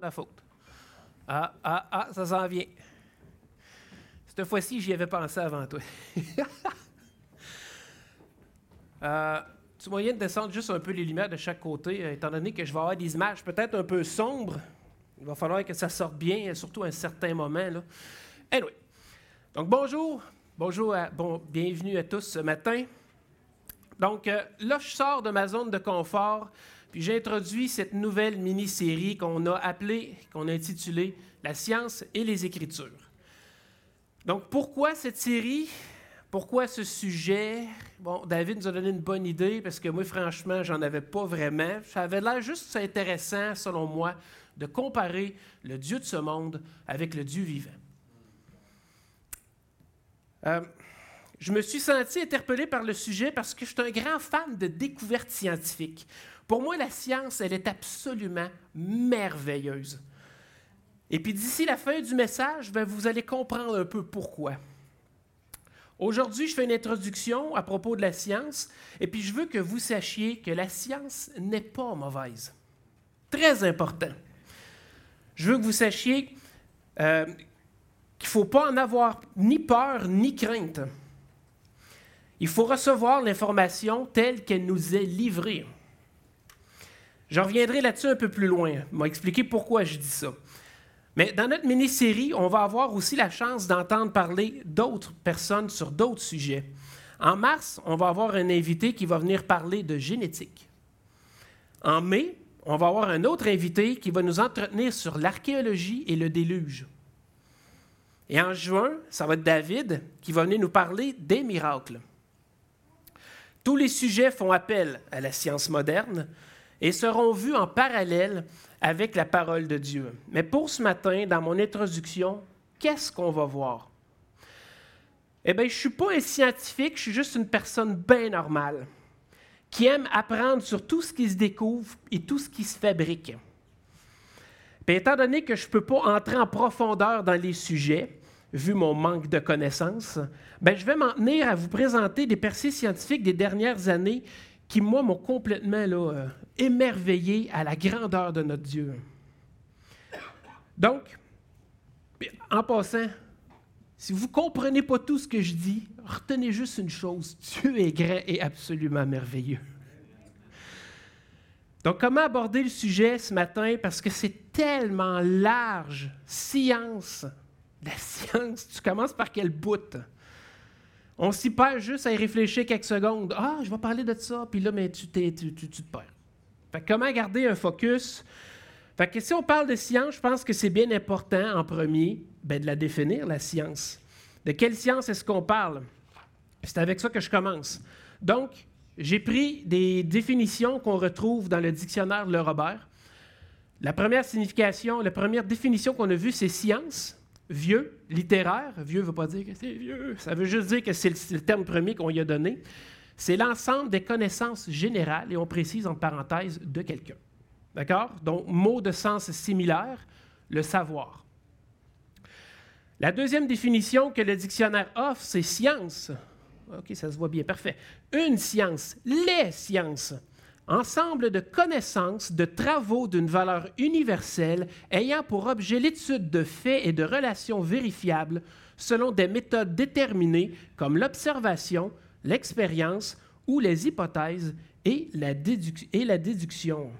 Ma faute. Ah, ah, ah, ça s'en vient. Cette fois-ci, j'y avais pensé avant toi. euh, tu moyen de descendre juste un peu les lumières de chaque côté, euh, étant donné que je vais avoir des images peut-être un peu sombres. Il va falloir que ça sorte bien, surtout à un certain moment. Là. Anyway. Donc, bonjour. Bonjour, à, bon, bienvenue à tous ce matin. Donc, euh, là, je sors de ma zone de confort, puis j'ai introduit cette nouvelle mini-série qu'on a appelée, qu'on a intitulée La science et les Écritures. Donc, pourquoi cette série? Pourquoi ce sujet? Bon, David nous a donné une bonne idée parce que moi, franchement, j'en avais pas vraiment. Ça avait l'air juste intéressant, selon moi, de comparer le Dieu de ce monde avec le Dieu vivant. Euh, je me suis senti interpellé par le sujet parce que je suis un grand fan de découvertes scientifiques. Pour moi, la science, elle est absolument merveilleuse. Et puis d'ici la fin du message, ben, vous allez comprendre un peu pourquoi. Aujourd'hui, je fais une introduction à propos de la science, et puis je veux que vous sachiez que la science n'est pas mauvaise. Très important. Je veux que vous sachiez euh, qu'il ne faut pas en avoir ni peur ni crainte. Il faut recevoir l'information telle qu'elle nous est livrée. Je reviendrai là-dessus un peu plus loin, m'a expliquer pourquoi je dis ça. Mais dans notre mini-série, on va avoir aussi la chance d'entendre parler d'autres personnes sur d'autres sujets. En mars, on va avoir un invité qui va venir parler de génétique. En mai, on va avoir un autre invité qui va nous entretenir sur l'archéologie et le déluge. Et en juin, ça va être David qui va venir nous parler des miracles. Tous les sujets font appel à la science moderne et seront vus en parallèle avec la parole de Dieu. Mais pour ce matin, dans mon introduction, qu'est-ce qu'on va voir? Eh bien, je ne suis pas un scientifique, je suis juste une personne bien normale qui aime apprendre sur tout ce qui se découvre et tout ce qui se fabrique. Étant donné que je ne peux pas entrer en profondeur dans les sujets, vu mon manque de connaissances, ben, je vais m'en tenir à vous présenter des percées scientifiques des dernières années qui, moi, m'ont complètement là, euh, émerveillé à la grandeur de notre Dieu. Donc, en passant, si vous ne comprenez pas tout ce que je dis, retenez juste une chose, Dieu est grand et absolument merveilleux. Donc, comment aborder le sujet ce matin? Parce que c'est tellement large. Science. La science, tu commences par quel bout? On s'y perd juste à y réfléchir quelques secondes. Ah, je vais parler de ça, puis là, mais tu, te perds. Fait comment garder un focus? Fait que si on parle de science, je pense que c'est bien important en premier ben, de la définir, la science. De quelle science est-ce qu'on parle? C'est avec ça que je commence. Donc, j'ai pris des définitions qu'on retrouve dans le dictionnaire Le Robert. La première signification, la première définition qu'on a vue, c'est science vieux, littéraire, vieux ne veut pas dire que c'est vieux, ça veut juste dire que c'est le, terme premier qu'on y a donné. C'est l'ensemble des connaissances générales, et on précise en parenthèse, de quelqu'un. D'accord? Donc, mot de sens similaire, le savoir. La deuxième définition que le dictionnaire offre, c'est science. OK, ça se voit bien, parfait. Une science, les sciences ensemble de connaissances, de travaux d'une valeur universelle ayant pour objet l'étude de faits et de relations vérifiables selon des méthodes déterminées comme l'observation, l'expérience ou les hypothèses et la, déduction.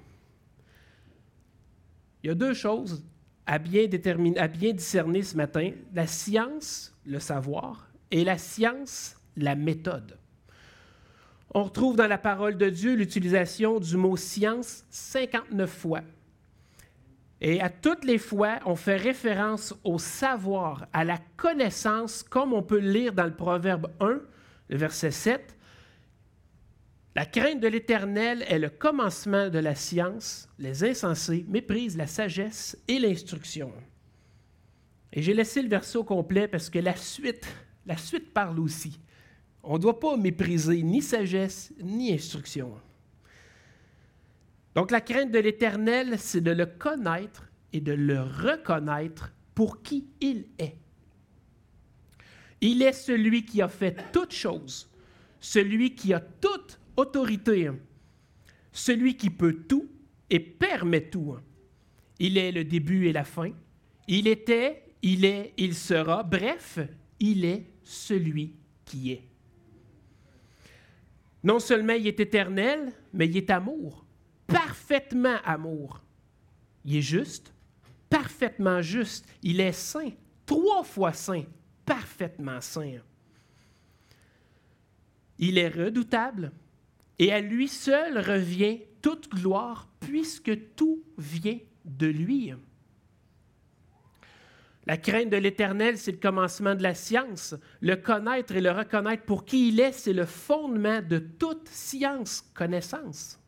Il y a deux choses à bien, déterminer, à bien discerner ce matin, la science, le savoir, et la science, la méthode. On retrouve dans la parole de Dieu l'utilisation du mot science 59 fois. Et à toutes les fois, on fait référence au savoir, à la connaissance, comme on peut lire dans le Proverbe 1, le verset 7. La crainte de l'Éternel est le commencement de la science. Les insensés méprisent la sagesse et l'instruction. Et j'ai laissé le verset au complet parce que la suite, la suite parle aussi. On ne doit pas mépriser ni sagesse ni instruction. Donc la crainte de l'Éternel, c'est de le connaître et de le reconnaître pour qui il est. Il est celui qui a fait toutes choses, celui qui a toute autorité, celui qui peut tout et permet tout. il est le début et la fin. Il était, il est, il sera. Bref, il est celui qui est. Non seulement il est éternel, mais il est amour, parfaitement amour. Il est juste, parfaitement juste. Il est saint, trois fois saint, parfaitement saint. Il est redoutable et à lui seul revient toute gloire puisque tout vient de lui. La crainte de l'Éternel, c'est le commencement de la science. Le connaître et le reconnaître pour qui il est, c'est le fondement de toute science, connaissance.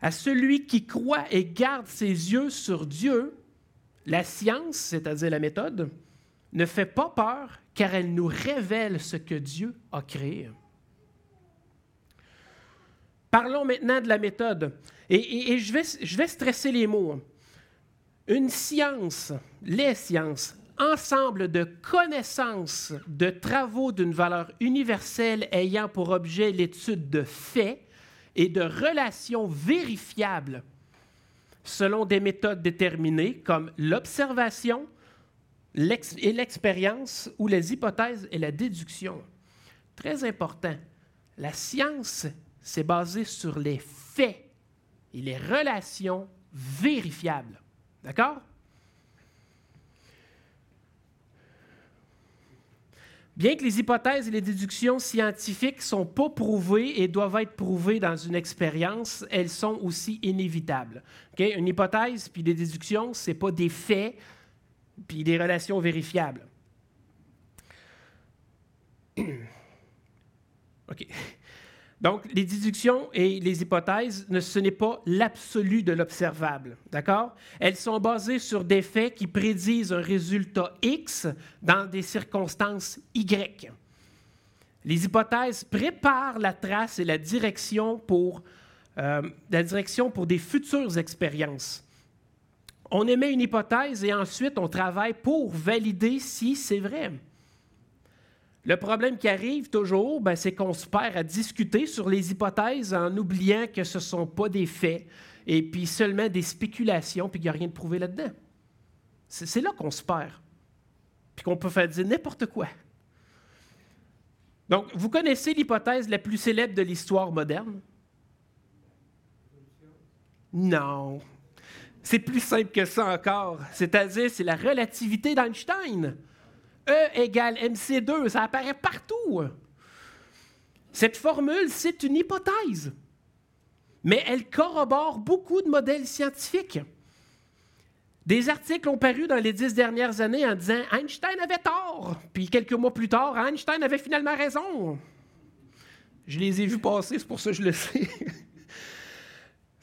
À celui qui croit et garde ses yeux sur Dieu, la science, c'est-à-dire la méthode, ne fait pas peur car elle nous révèle ce que Dieu a créé. Parlons maintenant de la méthode. Et, je, vais, je vais stresser les mots. Une science, les sciences, ensemble de connaissances, de travaux d'une valeur universelle ayant pour objet l'étude de faits et de relations vérifiables selon des méthodes déterminées comme l'observation et l'expérience ou les hypothèses et la déduction. Très important, la science c'est basé sur les faits et les relations vérifiables. D'accord? Bien que les hypothèses et les déductions scientifiques ne sont pas prouvées et doivent être prouvées dans une expérience, elles sont aussi inévitables. Une hypothèse puis des déductions, ce n'est pas des faits puis des relations vérifiables. OK. Donc, les déductions et les hypothèses, ce n'est pas l'absolu de l'observable, d'accord? Elles sont basées sur des faits qui prédisent un résultat X dans des circonstances Y. Les hypothèses préparent la trace et la direction pour, euh, la direction pour des futures expériences. On émet une hypothèse et ensuite on travaille pour valider si c'est vrai. Le problème qui arrive toujours, ben, c'est qu'on se perd à discuter sur les hypothèses en oubliant que ce ne sont pas des faits et puis seulement des spéculations, puis qu'il n'y a rien de prouvé là-dedans. C'est là qu'on se perd, puis qu'on peut faire dire n'importe quoi. Donc, vous connaissez l'hypothèse la plus célèbre de l'histoire moderne? Non. C'est plus simple que ça encore. C'est-à-dire, c'est la relativité d'Einstein. E égale MC2, ça apparaît partout. Cette formule, c'est une hypothèse, mais elle corrobore beaucoup de modèles scientifiques. Des articles ont paru dans les dix dernières années en disant Einstein avait tort, puis quelques mois plus tard, Einstein avait finalement raison. Je les ai vus passer, c'est pour ça que je le sais.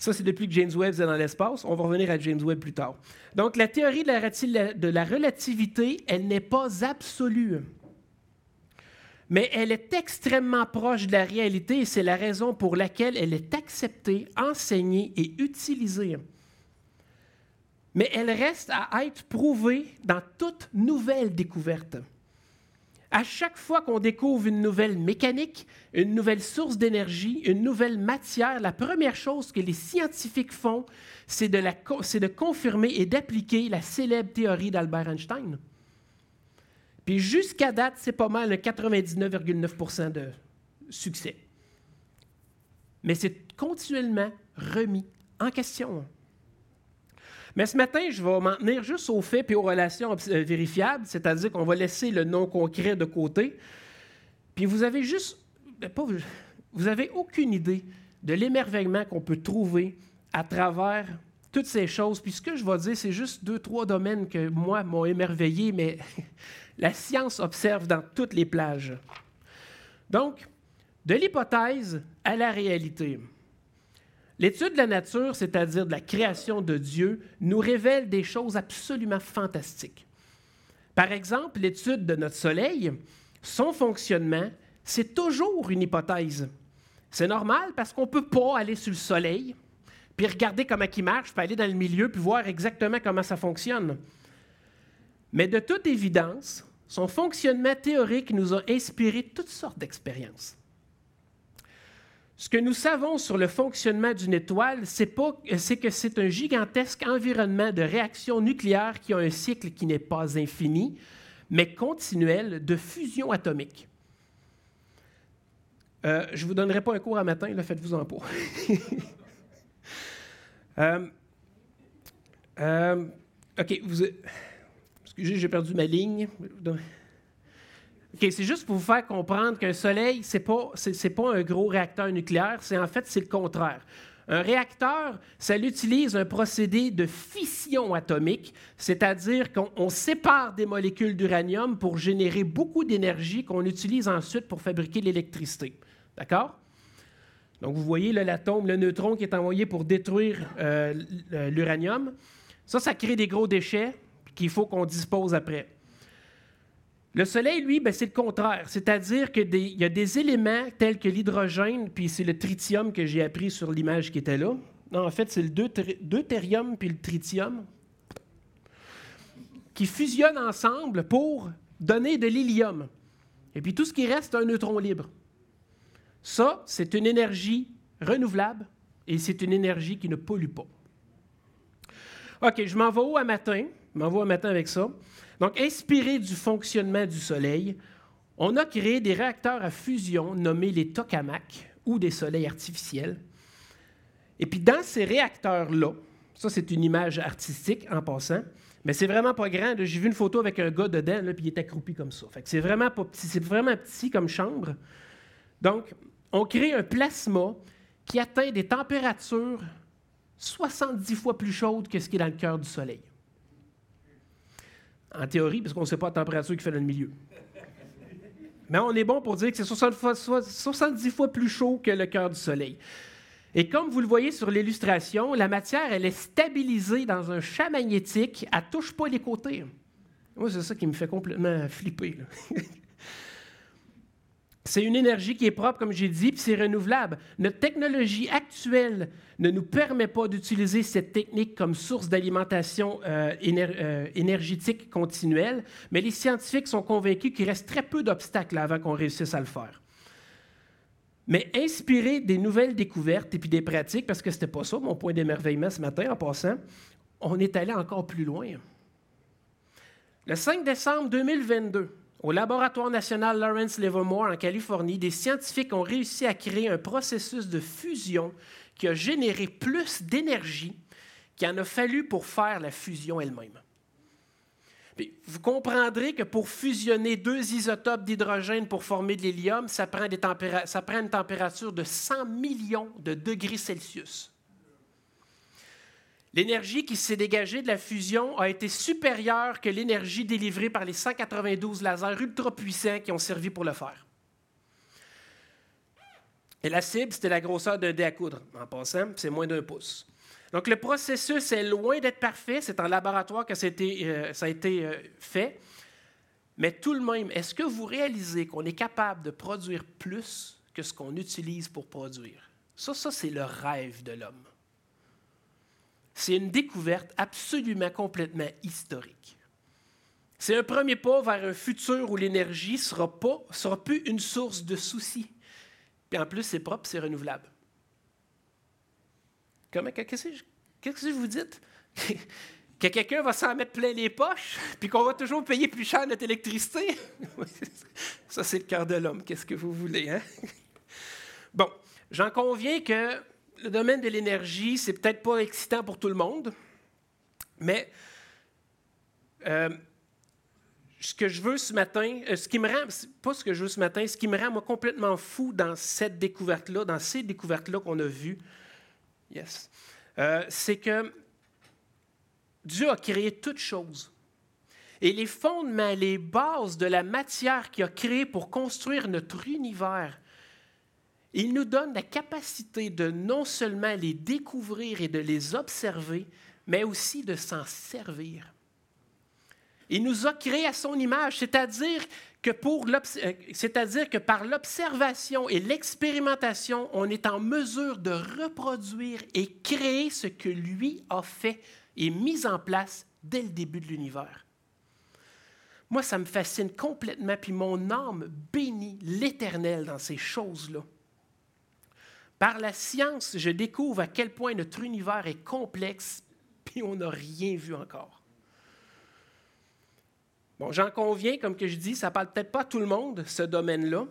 Ça, c'est depuis que James Webb est dans l'espace. On va revenir à James Webb plus tard. Donc, la théorie de la, relativité, elle n'est pas absolue. Mais elle est extrêmement proche de la réalité et c'est la raison pour laquelle elle est acceptée, enseignée et utilisée. Mais elle reste à être prouvée dans toute nouvelle découverte. À chaque fois qu'on découvre une nouvelle mécanique, une nouvelle source d'énergie, une nouvelle matière, la première chose que les scientifiques font, c'est de, confirmer et d'appliquer la célèbre théorie d'Albert Einstein. Puis jusqu'à date, c'est pas mal le 99,9 de succès. Mais c'est continuellement remis en question. Mais ce matin, je vais m'en tenir juste aux faits et aux relations euh, vérifiables, c'est-à-dire qu'on va laisser le non concret de côté. Puis vous avez juste, ben, pas, vous avez aucune idée de l'émerveillement qu'on peut trouver à travers toutes ces choses. Puis ce que je vais dire, c'est juste deux, trois domaines que moi m'ont émerveillé, mais la science observe dans toutes les plages. Donc, de l'hypothèse à la réalité. L'étude de la nature, c'est-à-dire de la création de Dieu, nous révèle des choses absolument fantastiques. Par exemple, l'étude de notre Soleil, son fonctionnement, c'est toujours une hypothèse. C'est normal parce qu'on ne peut pas aller sur le Soleil, puis regarder comment il marche, puis aller dans le milieu, puis voir exactement comment ça fonctionne. Mais de toute évidence, son fonctionnement théorique nous a inspiré toutes sortes d'expériences. Ce que nous savons sur le fonctionnement d'une étoile, c'est que c'est un gigantesque environnement de réactions nucléaires qui a un cycle qui n'est pas infini, mais continuel de fusion atomique. Euh, je ne vous donnerai pas un cours à matin, faites-vous en pas. Euh, euh, OK, excusez, j'ai perdu ma ligne. OK, c'est juste pour vous faire comprendre qu'un soleil, ce n'est pas, pas un gros réacteur nucléaire, c'est en fait, c'est le contraire. Un réacteur, ça utilise un procédé de fission atomique, c'est-à-dire qu'on sépare des molécules d'uranium pour générer beaucoup d'énergie qu'on utilise ensuite pour fabriquer l'électricité. D'accord? Donc, vous voyez l'atome, le neutron qui est envoyé pour détruire euh, l'uranium. Ça, ça crée des gros déchets qu'il faut qu'on dispose après. Le Soleil, lui, ben, c'est le contraire. C'est-à-dire qu'il y a des éléments tels que l'hydrogène, puis c'est le tritium que j'ai appris sur l'image qui était là. Non, en fait, c'est le deutérium puis le tritium qui fusionnent ensemble pour donner de l'hélium. Et puis tout ce qui reste, un neutron libre. Ça, c'est une énergie renouvelable et c'est une énergie qui ne pollue pas. OK, je m'en vais où à matin? Je m'en vais à matin avec ça. Donc, inspiré du fonctionnement du Soleil, on a créé des réacteurs à fusion nommés les tokamaks ou des soleils artificiels. Et puis, dans ces réacteurs-là, ça, c'est une image artistique en passant, mais c'est vraiment pas grand. J'ai vu une photo avec un gars dedans, là, puis il est accroupi comme ça. C'est vraiment pas petit, c'est vraiment petit comme chambre. Donc, on crée un plasma qui atteint des températures 70 fois plus chaudes que ce qui est dans le cœur du Soleil. En théorie, parce qu'on ne sait pas la température qui fait dans le milieu. Mais on est bon pour dire que c'est 70 fois plus chaud que le cœur du Soleil. Et comme vous le voyez sur l'illustration, la matière, elle est stabilisée dans un champ magnétique, elle ne touche pas les côtés. Moi, c'est ça qui me fait complètement flipper. C'est une énergie qui est propre, comme j'ai dit, puis c'est renouvelable. Notre technologie actuelle ne nous permet pas d'utiliser cette technique comme source d'alimentation euh, euh, énergétique continuelle, mais les scientifiques sont convaincus qu'il reste très peu d'obstacles avant qu'on réussisse à le faire. Mais inspirer des nouvelles découvertes et puis des pratiques, parce que ce n'était pas ça mon point d'émerveillement ce matin en passant, on est allé encore plus loin. Le 5 décembre 2022, au laboratoire national Lawrence Livermore en Californie, des scientifiques ont réussi à créer un processus de fusion qui a généré plus d'énergie qu'il en a fallu pour faire la fusion elle-même. vous comprendrez que pour fusionner deux isotopes d'hydrogène pour former de l'hélium, ça, prend une température de 100 millions de degrés Celsius. L'énergie qui s'est dégagée de la fusion a été supérieure que l'énergie délivrée par les 192 lasers ultra puissants qui ont servi pour le faire. Et la cible, c'était la grosseur d'un dé à coudre. En passant, c'est moins d'un pouce. Donc le processus est loin d'être parfait. C'est en laboratoire que ça a été, euh, euh, fait. Mais tout le même, est-ce que vous réalisez qu'on est capable de produire plus que ce qu'on utilise pour produire? Ça, ça c'est le rêve de l'homme. C'est une découverte absolument complètement historique. C'est un premier pas vers un futur où l'énergie ne sera, sera plus une source de soucis. Puis en plus, c'est propre, c'est renouvelable. Comment, qu'est-ce que vous dites? que quelqu'un va s'en mettre plein les poches, puis qu'on va toujours payer plus cher notre électricité? Ça, c'est le cœur de l'homme. Qu'est-ce que vous voulez, hein? Bon, j'en conviens que le domaine de l'énergie, c'est peut-être pas excitant pour tout le monde, mais euh, ce que je veux ce matin, euh, ce qui me rend, pas ce que je veux ce matin, ce qui me rend moi complètement fou dans cette découverte-là, dans ces découvertes-là qu'on a vues, yes, euh, c'est que Dieu a créé toutes choses. Et les fondements, les bases de la matière qu'il a créée pour construire notre univers il nous donne la capacité de non seulement les découvrir et de les observer, mais aussi de s'en servir. Il nous a créés à son image, c'est-à-dire que, euh, c'est-à-dire que par l'observation et l'expérimentation, on est en mesure de reproduire et créer ce que lui a fait et mis en place dès le début de l'univers. Moi, ça me fascine complètement, puis mon âme bénit l'Éternel dans ces choses-là. Par la science, je découvre à quel point notre univers est complexe, puis on n'a rien vu encore. Bon, j'en conviens, comme que je dis, ça ne parle peut-être pas à tout le monde, ce domaine-là.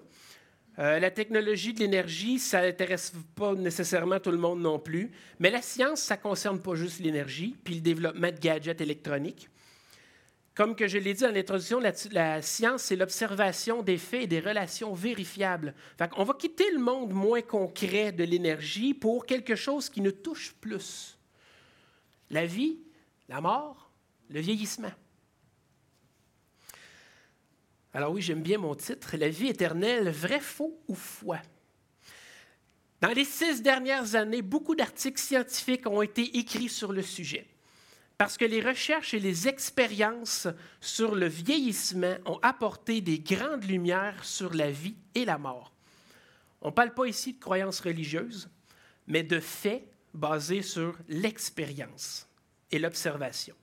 Euh, la technologie de l'énergie, ça n'intéresse pas nécessairement tout le monde non plus. Mais la science, ça ne concerne pas juste l'énergie, puis le développement de gadgets électroniques. Comme que je l'ai dit en introduction, la, science, c'est l'observation des faits et des relations vérifiables. On va quitter le monde moins concret de l'énergie pour quelque chose qui nous touche plus. La vie, la mort, le vieillissement. Alors oui, j'aime bien mon titre, La vie éternelle, vrai, faux ou foi. Dans les six dernières années, beaucoup d'articles scientifiques ont été écrits sur le sujet parce que les recherches et les expériences sur le vieillissement ont apporté des grandes lumières sur la vie et la mort. On ne parle pas ici de croyances religieuses, mais de faits basés sur l'expérience et l'observation.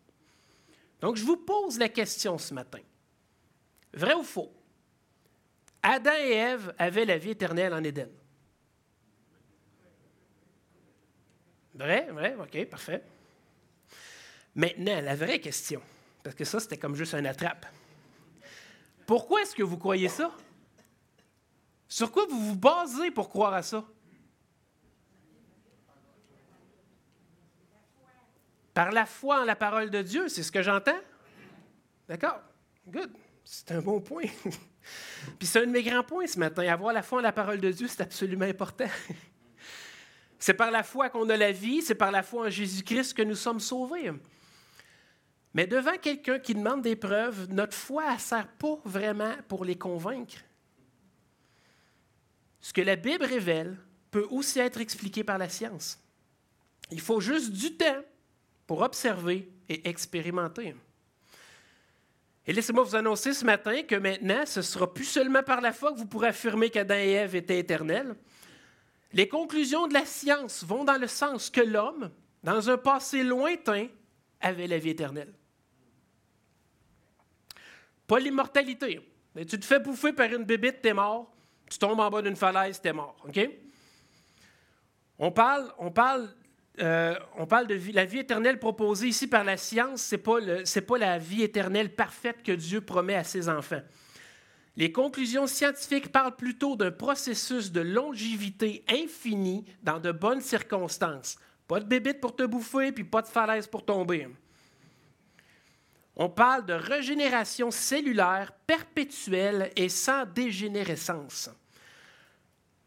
Donc, je vous pose la question ce matin. Vrai ou faux? Adam et Ève avaient la vie éternelle en Éden. Vrai, vrai, OK, parfait. Maintenant, la vraie question, parce que ça, c'était comme juste un attrape. Pourquoi est-ce que vous croyez ça? Sur quoi vous vous basez pour croire à ça? Par la foi en la parole de Dieu, c'est ce que j'entends? D'accord? Good. C'est un bon point. Puis c'est un de mes grands points ce matin. Avoir la foi en la parole de Dieu, c'est absolument important. c'est par la foi qu'on a la vie, c'est par la foi en Jésus-Christ que nous sommes sauvés. Mais devant quelqu'un qui demande des preuves, notre foi ne sert pas vraiment pour les convaincre. Ce que la Bible révèle peut aussi être expliqué par la science. Il faut juste du temps pour observer et expérimenter. Et laissez-moi vous annoncer ce matin que maintenant, ce ne sera plus seulement par la foi que vous pourrez affirmer qu'Adam et Ève étaient éternels. Les conclusions de la science vont dans le sens que l'homme, dans un passé lointain, avait la vie éternelle. Pas l'immortalité. Tu te fais bouffer par une bébite, t'es mort. Tu tombes en bas d'une falaise, t'es mort. OK? On parle, on parle, euh, on parle de la vie éternelle proposée ici par la science. Ce n'est pas, pas la vie éternelle parfaite que Dieu promet à ses enfants. Les conclusions scientifiques parlent plutôt d'un processus de longévité infinie dans de bonnes circonstances. Pas de bébite pour te bouffer, puis pas de falaise pour tomber. On parle de régénération cellulaire perpétuelle et sans dégénérescence.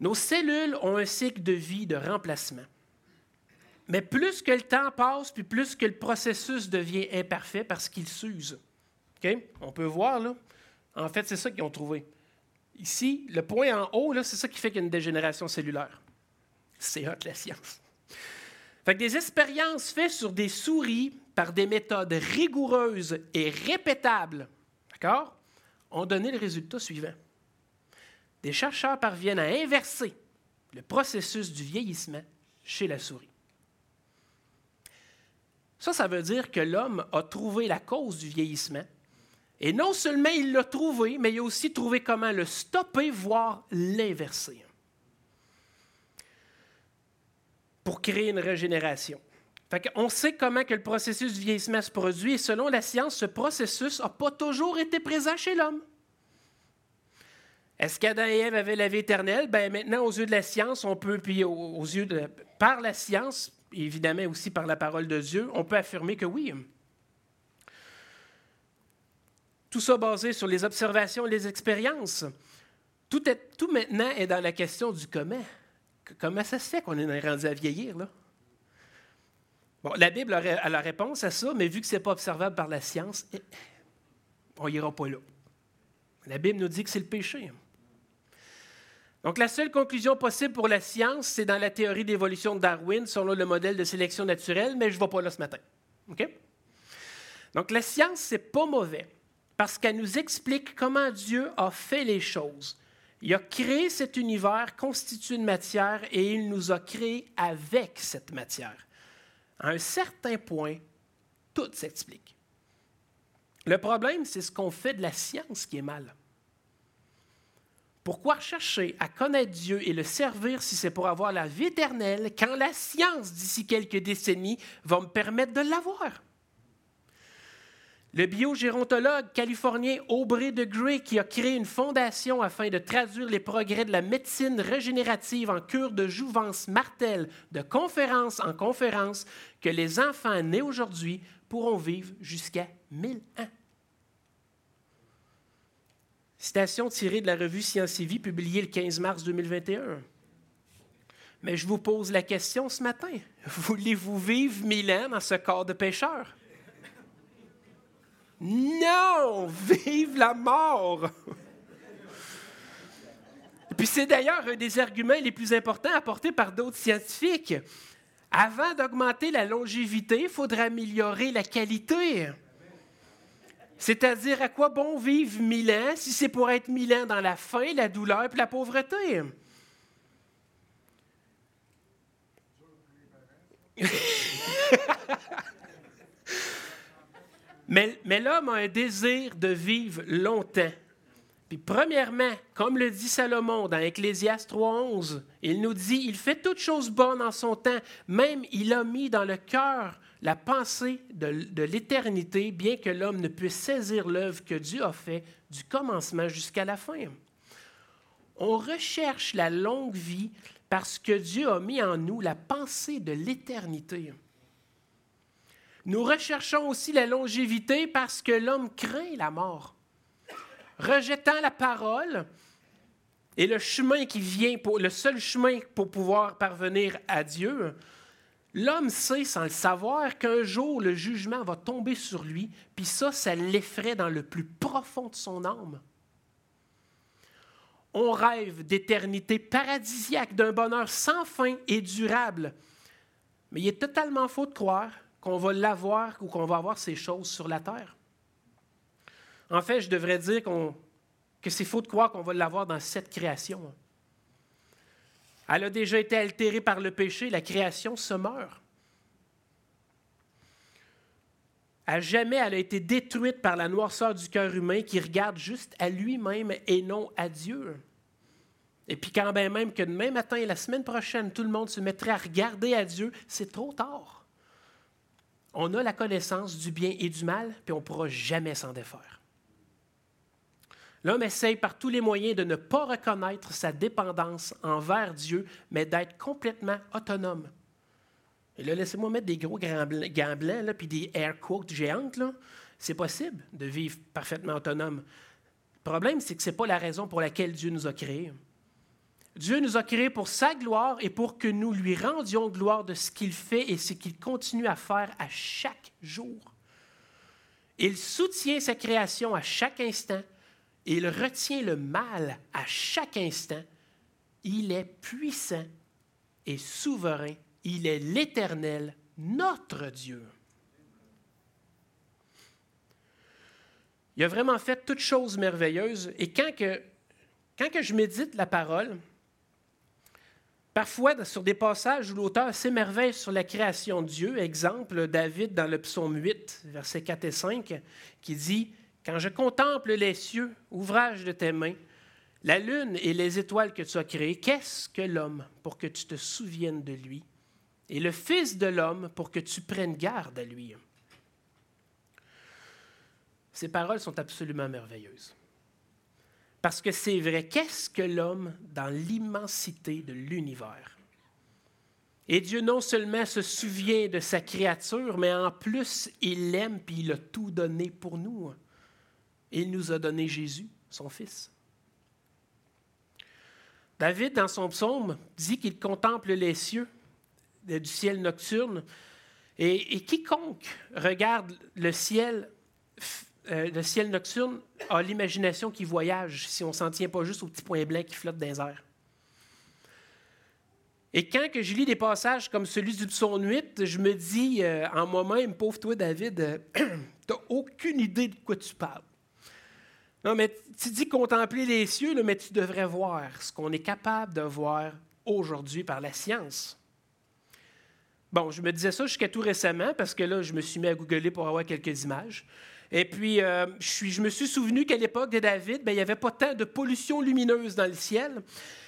Nos cellules ont un cycle de vie de remplacement. Mais plus que le temps passe, plus que le processus devient imparfait parce qu'il s'use. On peut voir, là. En fait, c'est ça qu'ils ont trouvé. Ici, le point en haut, c'est ça qui fait qu'il y a une dégénération cellulaire. C'est hot, la science. Fait des expériences faites sur des souris par des méthodes rigoureuses et répétables, d'accord, ont donné le résultat suivant. Des chercheurs parviennent à inverser le processus du vieillissement chez la souris. Ça, ça veut dire que l'homme a trouvé la cause du vieillissement. Et non seulement il l'a trouvé, mais il a aussi trouvé comment le stopper, voire l'inverser. Pour créer une régénération. On sait comment que le processus du vieillissement se produit et selon la science, ce processus n'a pas toujours été présent chez l'homme. Est-ce qu'Adam et Ève avaient la vie éternelle? Ben, maintenant, aux yeux de la science, on peut, puis aux, yeux de, par la science, évidemment aussi par la parole de Dieu, on peut affirmer que oui. Tout ça basé sur les observations et les expériences. Tout, est, tout maintenant est dans la question du comment. Comment ça se fait qu'on est rendu à vieillir, là? Bon, la Bible a la réponse à ça, mais vu que ce n'est pas observable par la science, eh, on n'ira pas là. La Bible nous dit que c'est le péché. Donc, la seule conclusion possible pour la science, c'est dans la théorie d'évolution de Darwin, selon le modèle de sélection naturelle, mais je ne vais pas là ce matin. OK? Donc, la science, c'est pas mauvais, parce qu'elle nous explique comment Dieu a fait les choses. Il a créé cet univers constitué de matière et il nous a créés avec cette matière à un certain point, tout s'explique. Le problème, c'est ce qu'on fait de la science qui est mal. Pourquoi chercher à connaître Dieu et le servir si c'est pour avoir la vie éternelle quand la science d'ici quelques décennies va me permettre de l'avoir? Le biogérontologue californien Aubrey de Grey, qui a créé une fondation afin de traduire les progrès de la médecine régénérative en cure de jouvence, martèle de conférence en conférence que les enfants nés aujourd'hui pourront vivre jusqu'à 1000 ans. Citation tirée de la revue Science et Vie, publiée le 15 mars 2021. Mais je vous pose la question ce matin. Voulez-vous vivre mille ans dans ce corps de pécheur? Non, vive la mort. Puis c'est d'ailleurs un des arguments les plus importants apportés par d'autres scientifiques. Avant d'augmenter la longévité, il faudrait améliorer la qualité. C'est-à-dire, à quoi bon vivre mille ans si c'est pour être mille ans dans la faim, la douleur et la pauvreté? Mais, l'homme a un désir de vivre longtemps. Puis premièrement, comme le dit Salomon dans Ecclésiaste 3.11, il nous dit, il fait toutes choses bonnes en son temps, même il a mis dans le cœur la pensée de, de l'éternité, bien que l'homme ne puisse saisir l'œuvre que Dieu a fait du commencement jusqu'à la fin. On recherche la longue vie parce que Dieu a mis en nous la pensée de l'éternité. Nous recherchons aussi la longévité parce que l'homme craint la mort. Rejetant la parole et le chemin qui vient, le seul chemin pour pouvoir parvenir à Dieu, l'homme sait sans le savoir qu'un jour le jugement va tomber sur lui, puis ça, ça l'effraie dans le plus profond de son âme. On rêve d'éternité paradisiaque, d'un bonheur sans fin et durable. Mais il est totalement faux de croire qu'on va l'avoir ou qu'on va avoir ces choses sur la terre. En fait, je devrais dire que c'est faux de croire qu'on va l'avoir dans cette création. Elle a déjà été altérée par le péché, la création se meurt. À jamais, elle a été détruite par la noirceur du cœur humain qui regarde juste à lui-même et non à Dieu. Et puis quand même que demain matin et la semaine prochaine, tout le monde se mettrait à regarder à Dieu, c'est trop tard on a la connaissance du bien et du mal, puis on ne pourra jamais s'en défaire. L'homme essaye par tous les moyens de ne pas reconnaître sa dépendance envers Dieu, mais d'être complètement autonome. Et là, laissez-moi mettre des gros gants blancs, là, puis des air quotes géantes. C'est possible de vivre parfaitement autonome. Le problème, c'est que ce n'est pas la raison pour laquelle Dieu nous a créés. Dieu nous a créés pour sa gloire et pour que nous lui rendions gloire de ce qu'il fait et ce qu'il continue à faire à chaque jour. Il soutient sa création à chaque instant. Il retient le mal à chaque instant. Il est puissant et souverain. Il est l'Éternel, notre Dieu. Il a vraiment fait toutes choses merveilleuses. Et quand, que, quand que je médite la parole, Parfois, sur des passages où l'auteur s'émerveille sur la création de Dieu, exemple David dans le psaume 8, versets 4 et 5, qui dit Quand je contemple les cieux, ouvrage de tes mains, la lune et les étoiles que tu as créées, qu'est-ce que l'homme pour que tu te souviennes de lui? Et le Fils de l'homme pour que tu prennes garde à lui Ces paroles sont absolument merveilleuses. Parce que c'est vrai, qu'est-ce que l'homme dans l'immensité de l'univers? Et Dieu non seulement se souvient de sa créature, mais en plus, il l'aime puis il a tout donné pour nous. Il nous a donné Jésus, son Fils. David, dans son psaume, dit qu'il contemple les cieux du ciel nocturne. Et, et quiconque regarde le ciel euh, le ciel nocturne a l'imagination qui voyage si on ne s'en tient pas juste au petit point blanc qui flotte dans les airs. Et quand je lis des passages comme celui du psaume 8, je me dis euh, en moi-même, pauvre toi David, euh, tu n'as aucune idée de quoi tu parles. Non, mais tu dis contempler les cieux, mais tu devrais voir ce qu'on est capable de voir aujourd'hui par la science. Bon, je me disais ça jusqu'à tout récemment parce que là, je me suis mis à googler pour avoir quelques images. Et puis, euh, je, me suis souvenu qu'à l'époque de David, ben, il n'y avait pas tant de pollution lumineuse dans le ciel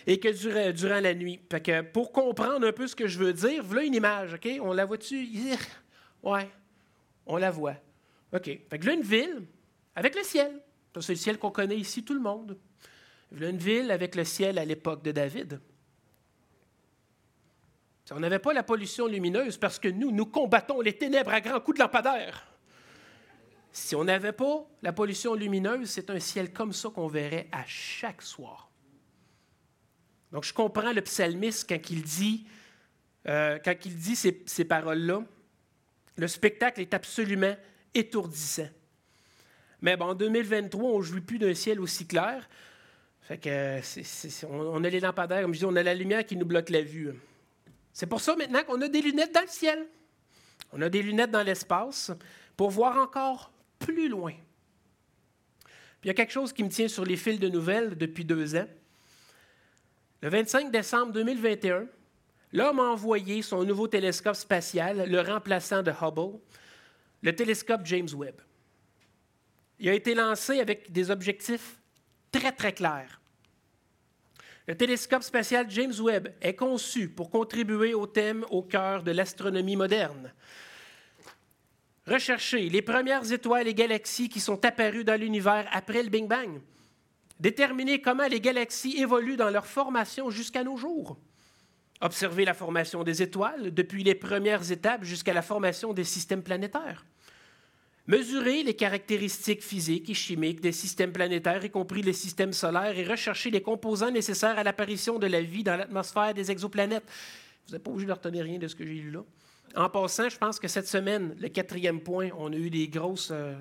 et que durant, la nuit. que pour comprendre un peu ce que je veux dire, voilà une image, OK? On la voit-tu? Ouais, on la voit. OK. Fait que là, une ville avec le ciel. C'est le ciel qu'on connaît ici, tout le monde. Voilà une ville avec le ciel à l'époque de David. On n'avait pas la pollution lumineuse parce que nous, nous combattons les ténèbres à grands coups de lampadaire. Si on n'avait pas la pollution lumineuse, c'est un ciel comme ça qu'on verrait à chaque soir. Donc, je comprends le psalmiste quand il dit, euh, quand il dit ces, ces paroles-là. Le spectacle est absolument étourdissant. Mais bon, en 2023, on ne jouit plus d'un ciel aussi clair. Fait que on, a les lampadaires, comme je dis, on a la lumière qui nous bloque la vue. C'est pour ça maintenant qu'on a des lunettes dans le ciel. On a des lunettes dans l'espace pour voir encore plus loin. Puis il y a quelque chose qui me tient sur les fils de nouvelles depuis deux ans. Le 25 décembre 2021, l'homme a envoyé son nouveau télescope spatial, le remplaçant de Hubble, le télescope James Webb. Il a été lancé avec des objectifs très, très clairs. Le télescope spatial James Webb est conçu pour contribuer au thème au cœur de l'astronomie moderne. Rechercher les premières étoiles et galaxies qui sont apparues dans l'univers après le Big Bang. Déterminer comment les galaxies évoluent dans leur formation jusqu'à nos jours. Observer la formation des étoiles depuis les premières étapes jusqu'à la formation des systèmes planétaires. Mesurer les caractéristiques physiques et chimiques des systèmes planétaires, y compris les systèmes solaires, et rechercher les composants nécessaires à l'apparition de la vie dans l'atmosphère des exoplanètes. Vous n'êtes pas obligé de retenir rien de ce que j'ai lu là. En passant, je pense que cette semaine, le quatrième point, on a eu des grosses. Euh,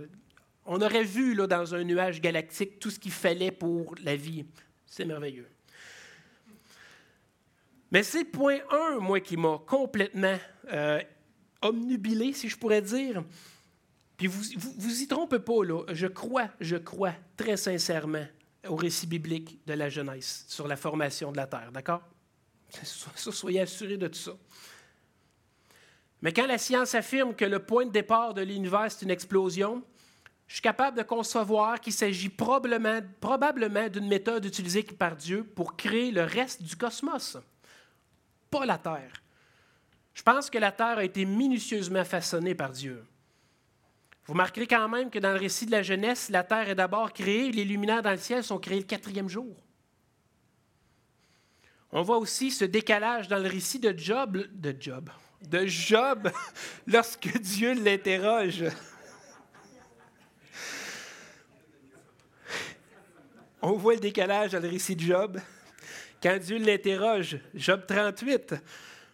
on aurait vu là, dans un nuage galactique tout ce qu'il fallait pour la vie. C'est merveilleux. Mais c'est le point 1, moi, qui m'a complètement euh, omnubilé, si je pourrais dire. Puis vous, vous, y trompez pas, là. Je crois, je crois très sincèrement au récit biblique de la Genèse sur la formation de la Terre, d'accord? Soyez assurés de tout ça. Mais quand la science affirme que le point de départ de l'univers, c'est une explosion, je suis capable de concevoir qu'il s'agit probablement, d'une méthode utilisée par Dieu pour créer le reste du cosmos, pas la Terre. Je pense que la Terre a été minutieusement façonnée par Dieu. Vous remarquerez quand même que dans le récit de la jeunesse, la terre est d'abord créée, les luminaires dans le ciel sont créés le quatrième jour. On voit aussi ce décalage dans le récit de Job, de Job, lorsque Dieu l'interroge. On voit le décalage dans le récit de Job. Quand Dieu l'interroge, Job 38,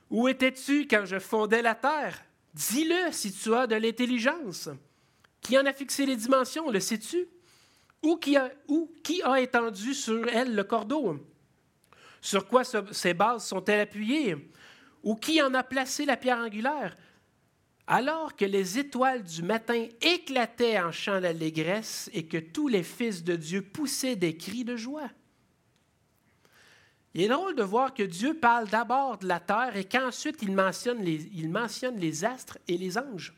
Où étais-tu quand je fondais la terre? Dis-le si tu as de l'intelligence. Qui en a fixé les dimensions, le sais-tu? Ou qui a, qui a étendu sur elle le cordeau? Sur quoi ces bases sont-elles appuyées? Ou qui en a placé la pierre angulaire? Alors que les étoiles du matin éclataient en chants d'allégresse et que tous les fils de Dieu poussaient des cris de joie. Il est drôle de voir que Dieu parle d'abord de la terre et qu'ensuite il mentionne, les, il mentionne les astres et les anges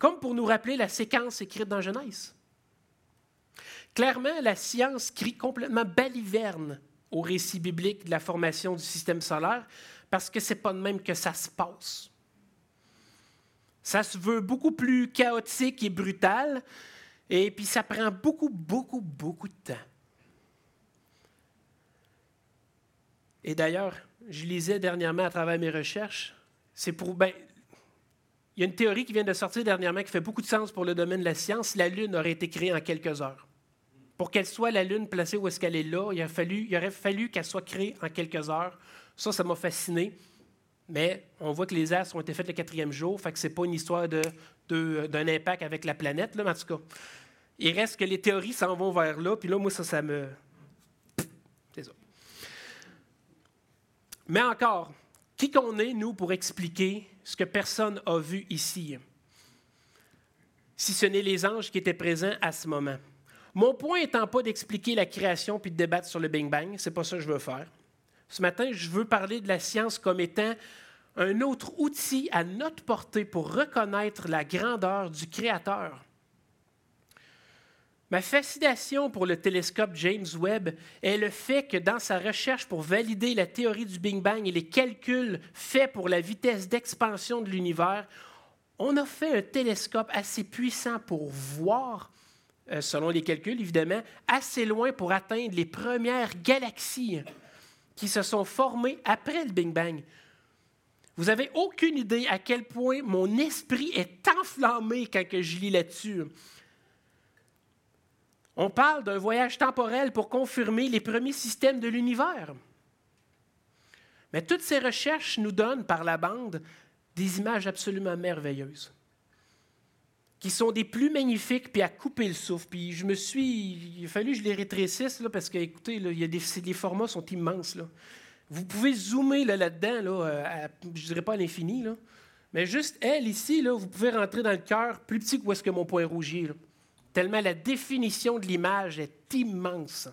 comme pour nous rappeler la séquence écrite dans Genèse. Clairement, la science crie complètement baliverne au récit biblique de la formation du système solaire parce que ce n'est pas de même que ça se passe. Ça se veut beaucoup plus chaotique et brutal, et puis ça prend beaucoup, beaucoup, beaucoup de temps. Et d'ailleurs, je lisais dernièrement à travers mes recherches, c'est pour, ben, il y a une théorie qui vient de sortir dernièrement qui fait beaucoup de sens pour le domaine de la science. La Lune aurait été créée en quelques heures. Pour qu'elle soit la Lune placée où est-ce qu'elle est là, il, aurait fallu qu'elle soit créée en quelques heures. Ça, ça m'a fasciné. Mais on voit que les astres ont été faits le quatrième jour, fait que ce n'est pas une histoire d'un impact avec la planète, là, en tout cas. Il reste que les théories s'en vont vers là, puis là, moi, ça, ça me... C'est ça. Mais encore, qui qu'on est, nous, pour expliquer ce que personne n'a vu ici, si ce n'est les anges qui étaient présents à ce moment. Mon point étant pas d'expliquer la création puis de débattre sur le Big Bang, c'est pas ça que je veux faire. Ce matin, je veux parler de la science comme étant un autre outil à notre portée pour reconnaître la grandeur du Créateur Ma fascination pour le télescope James Webb est le fait que dans sa recherche pour valider la théorie du Big Bang et les calculs faits pour la vitesse d'expansion de l'univers, on a fait un télescope assez puissant pour voir, selon les calculs évidemment, assez loin pour atteindre les premières galaxies qui se sont formées après le Big Bang. Vous n'avez aucune idée à quel point mon esprit est enflammé quand je lis là-dessus. On parle d'un voyage temporel pour confirmer les premiers systèmes de l'univers. Mais toutes ces recherches nous donnent par la bande des images absolument merveilleuses, qui sont des plus magnifiques, puis à couper le souffle. Puis je me suis. Il a fallu que je les rétrécisse, là, parce que, écoutez, là, il y a des, les formats sont immenses. Là. Vous pouvez zoomer là-dedans, là, euh, je ne dirais pas à l'infini, là, mais juste elle ici, là, vous pouvez rentrer dans le cœur plus petit que où est-ce que mon point rougier. Là. Tellement la définition de l'image est immense.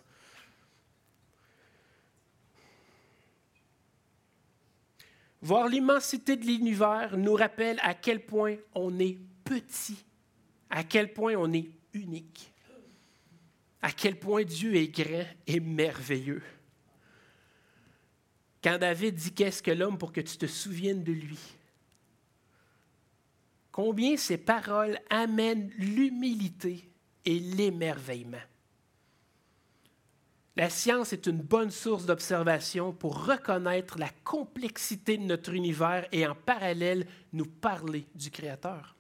Voir l'immensité de l'univers nous rappelle à quel point on est petit, à quel point on est unique, à quel point Dieu est grand et merveilleux. Quand David dit Qu'est-ce que l'homme pour que tu te souviennes de lui? Combien ces paroles amènent l'humilité et l'émerveillement. La science est une bonne source d'observation pour reconnaître la complexité de notre univers et en parallèle nous parler du Créateur.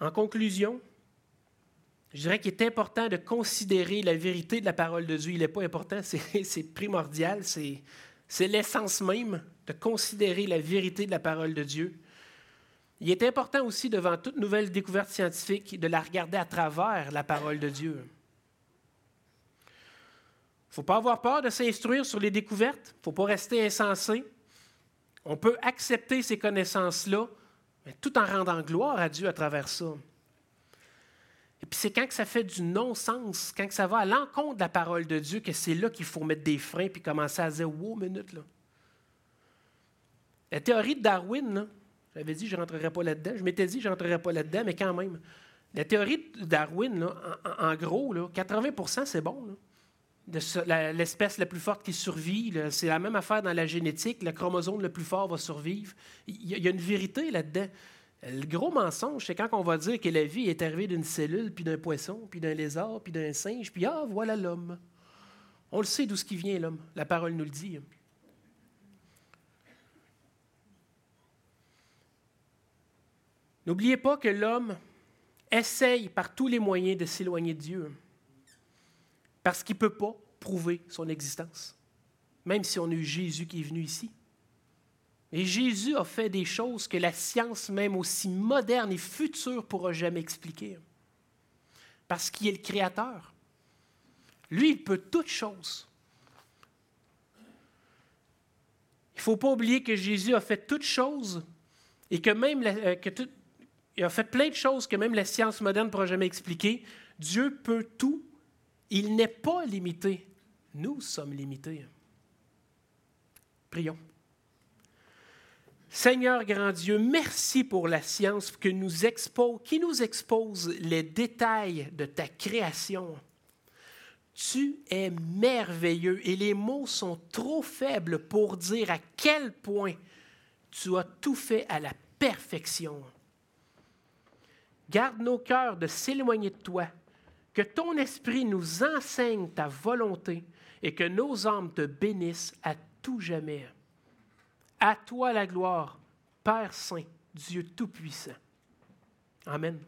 En conclusion, je dirais qu'il est important de considérer la vérité de la parole de Dieu. Il n'est pas important, c'est primordial, c'est l'essence même de considérer la vérité de la parole de Dieu. Il est important aussi, devant toute nouvelle découverte scientifique, de la regarder à travers la parole de Dieu. Il ne faut pas avoir peur de s'instruire sur les découvertes. Il ne faut pas rester insensé. On peut accepter ces connaissances-là, tout en rendant gloire à Dieu à travers ça. Et puis c'est quand que ça fait du non-sens, quand que ça va à l'encontre de la parole de Dieu, que c'est là qu'il faut mettre des freins puis commencer à dire Wow, minute là. La théorie de Darwin, j'avais dit je ne rentrerai pas là-dedans. Je m'étais dit je ne rentrerai pas là-dedans, mais quand même. La théorie de Darwin, en, gros, 80% c'est bon. Là l'espèce la plus forte qui survit. C'est la même affaire dans la génétique. Le chromosome le plus fort va survivre. Il y a une vérité là-dedans. Le gros mensonge, c'est quand on va dire que la vie est arrivée d'une cellule, puis d'un poisson, puis d'un lézard, puis d'un singe, puis ah, voilà l'homme. On le sait d'où ce qui vient, l'homme. La parole nous le dit. N'oubliez pas que l'homme essaye par tous les moyens de s'éloigner de Dieu parce qu'il ne peut pas prouver son existence, même si on a eu Jésus qui est venu ici. Et Jésus a fait des choses que la science, même aussi moderne et future, pourra jamais expliquer. Parce qu'il est le Créateur. Lui, il peut toutes choses. Il ne faut pas oublier que Jésus a fait toutes choses et que même euh, il a fait plein de choses que même la science moderne ne pourra jamais expliquer. Dieu peut tout il n'est pas limité. Nous sommes limités. Prions. Seigneur grand Dieu, merci pour la science que nous expose, qui nous expose les détails de ta création. Tu es merveilleux et les mots sont trop faibles pour dire à quel point tu as tout fait à la perfection. Garde nos cœurs de s'éloigner de toi que ton esprit nous enseigne ta volonté et que nos âmes te bénissent à tout jamais. À toi la gloire, Père Saint, Dieu Tout-Puissant. Amen.